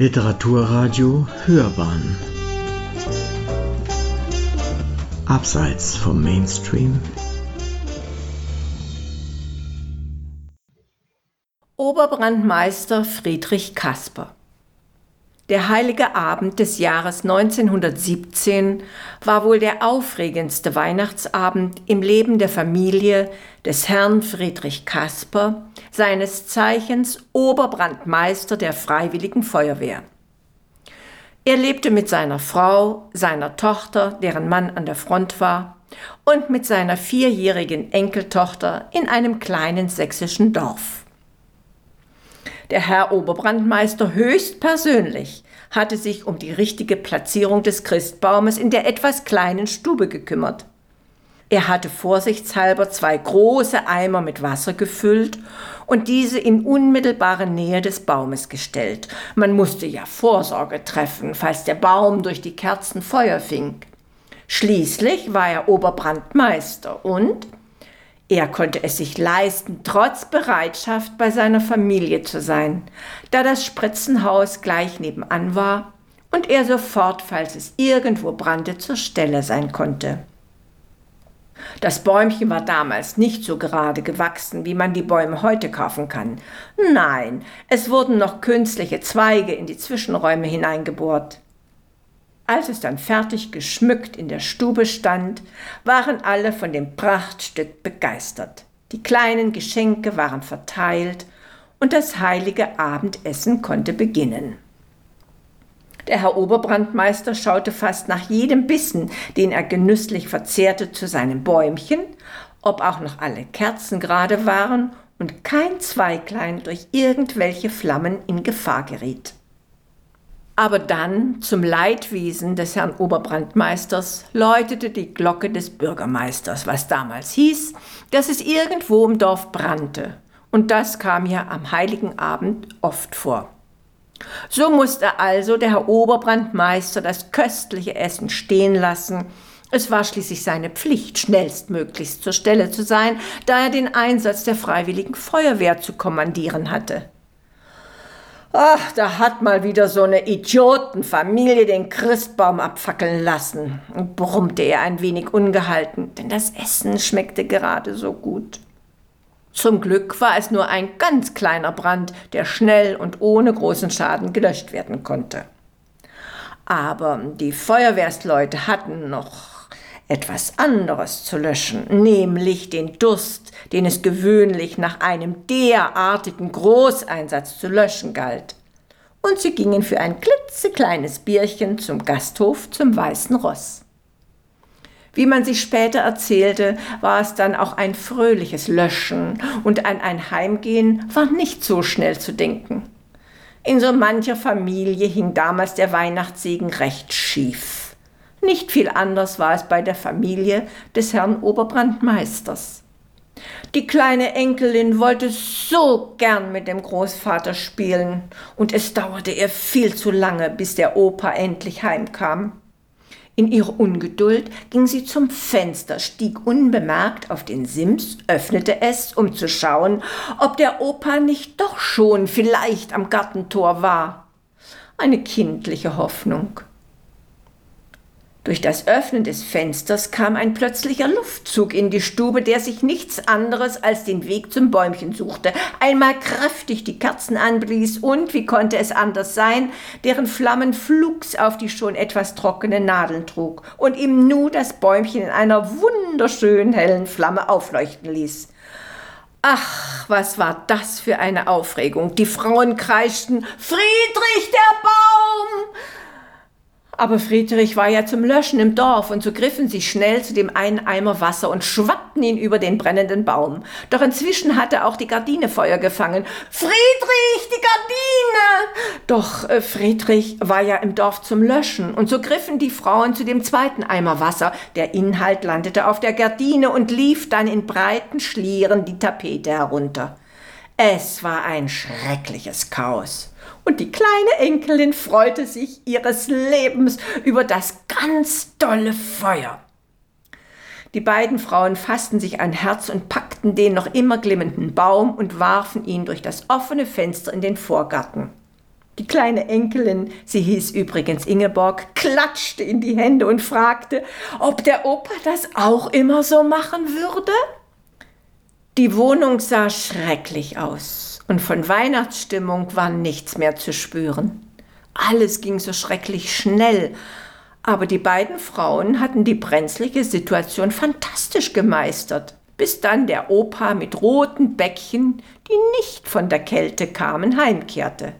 Literaturradio Hörbahn. Abseits vom Mainstream. Oberbrandmeister Friedrich Kasper. Der heilige Abend des Jahres 1917 war wohl der aufregendste Weihnachtsabend im Leben der Familie des Herrn Friedrich Kasper, seines Zeichens Oberbrandmeister der Freiwilligen Feuerwehr. Er lebte mit seiner Frau, seiner Tochter, deren Mann an der Front war, und mit seiner vierjährigen Enkeltochter in einem kleinen sächsischen Dorf. Der Herr Oberbrandmeister höchstpersönlich hatte sich um die richtige Platzierung des Christbaumes in der etwas kleinen Stube gekümmert. Er hatte vorsichtshalber zwei große Eimer mit Wasser gefüllt und diese in unmittelbare Nähe des Baumes gestellt. Man musste ja Vorsorge treffen, falls der Baum durch die Kerzen Feuer fing. Schließlich war er Oberbrandmeister und er konnte es sich leisten, trotz Bereitschaft bei seiner Familie zu sein, da das Spritzenhaus gleich nebenan war und er sofort, falls es irgendwo brannte, zur Stelle sein konnte. Das Bäumchen war damals nicht so gerade gewachsen, wie man die Bäume heute kaufen kann. Nein, es wurden noch künstliche Zweige in die Zwischenräume hineingebohrt. Als es dann fertig geschmückt in der Stube stand, waren alle von dem Prachtstück begeistert. Die kleinen Geschenke waren verteilt und das heilige Abendessen konnte beginnen. Der Herr Oberbrandmeister schaute fast nach jedem Bissen, den er genüsslich verzehrte, zu seinem Bäumchen, ob auch noch alle Kerzen gerade waren und kein Zweiglein durch irgendwelche Flammen in Gefahr geriet. Aber dann, zum Leidwesen des Herrn Oberbrandmeisters, läutete die Glocke des Bürgermeisters, was damals hieß, dass es irgendwo im Dorf brannte. Und das kam ja am heiligen Abend oft vor. So musste also der Herr Oberbrandmeister das köstliche Essen stehen lassen. Es war schließlich seine Pflicht, schnellstmöglichst zur Stelle zu sein, da er den Einsatz der freiwilligen Feuerwehr zu kommandieren hatte. Ach, da hat mal wieder so eine Idiotenfamilie den Christbaum abfackeln lassen, brummte er ein wenig ungehalten, denn das Essen schmeckte gerade so gut. Zum Glück war es nur ein ganz kleiner Brand, der schnell und ohne großen Schaden gelöscht werden konnte. Aber die Feuerwehrsleute hatten noch etwas anderes zu löschen, nämlich den Durst, den es gewöhnlich nach einem derartigen Großeinsatz zu löschen galt. Und sie gingen für ein klitzekleines Bierchen zum Gasthof zum Weißen Ross. Wie man sich später erzählte, war es dann auch ein fröhliches Löschen und an ein Heimgehen war nicht so schnell zu denken. In so mancher Familie hing damals der Weihnachtssegen recht schief. Nicht viel anders war es bei der Familie des Herrn Oberbrandmeisters. Die kleine Enkelin wollte so gern mit dem Großvater spielen, und es dauerte ihr viel zu lange, bis der Opa endlich heimkam. In ihrer Ungeduld ging sie zum Fenster, stieg unbemerkt auf den Sims, öffnete es, um zu schauen, ob der Opa nicht doch schon vielleicht am Gartentor war. Eine kindliche Hoffnung. Durch das Öffnen des Fensters kam ein plötzlicher Luftzug in die Stube, der sich nichts anderes als den Weg zum Bäumchen suchte, einmal kräftig die Kerzen anblies und, wie konnte es anders sein, deren Flammen flugs auf die schon etwas trockenen Nadeln trug und ihm nu das Bäumchen in einer wunderschönen hellen Flamme aufleuchten ließ. Ach, was war das für eine Aufregung. Die Frauen kreischten Friedrich der Baum. Aber Friedrich war ja zum Löschen im Dorf, und so griffen sie schnell zu dem einen Eimer Wasser und schwappten ihn über den brennenden Baum. Doch inzwischen hatte auch die Gardine Feuer gefangen. Friedrich, die Gardine! Doch äh, Friedrich war ja im Dorf zum Löschen, und so griffen die Frauen zu dem zweiten Eimer Wasser. Der Inhalt landete auf der Gardine und lief dann in breiten Schlieren die Tapete herunter. Es war ein schreckliches Chaos und die kleine Enkelin freute sich ihres Lebens über das ganz dolle Feuer. Die beiden Frauen fassten sich ein Herz und packten den noch immer glimmenden Baum und warfen ihn durch das offene Fenster in den Vorgarten. Die kleine Enkelin, sie hieß übrigens Ingeborg, klatschte in die Hände und fragte, ob der Opa das auch immer so machen würde. Die Wohnung sah schrecklich aus und von Weihnachtsstimmung war nichts mehr zu spüren. Alles ging so schrecklich schnell, aber die beiden Frauen hatten die brenzlige Situation fantastisch gemeistert, bis dann der Opa mit roten Bäckchen, die nicht von der Kälte kamen, heimkehrte.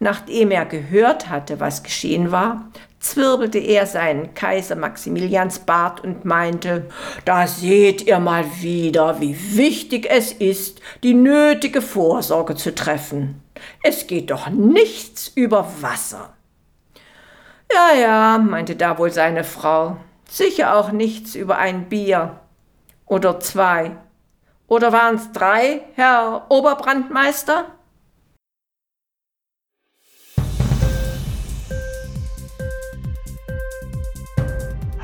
Nachdem er gehört hatte, was geschehen war, zwirbelte er seinen Kaiser Maximilians Bart und meinte, da seht ihr mal wieder, wie wichtig es ist, die nötige Vorsorge zu treffen. Es geht doch nichts über Wasser. Ja, ja, meinte da wohl seine Frau, sicher auch nichts über ein Bier. Oder zwei. Oder waren's drei, Herr Oberbrandmeister?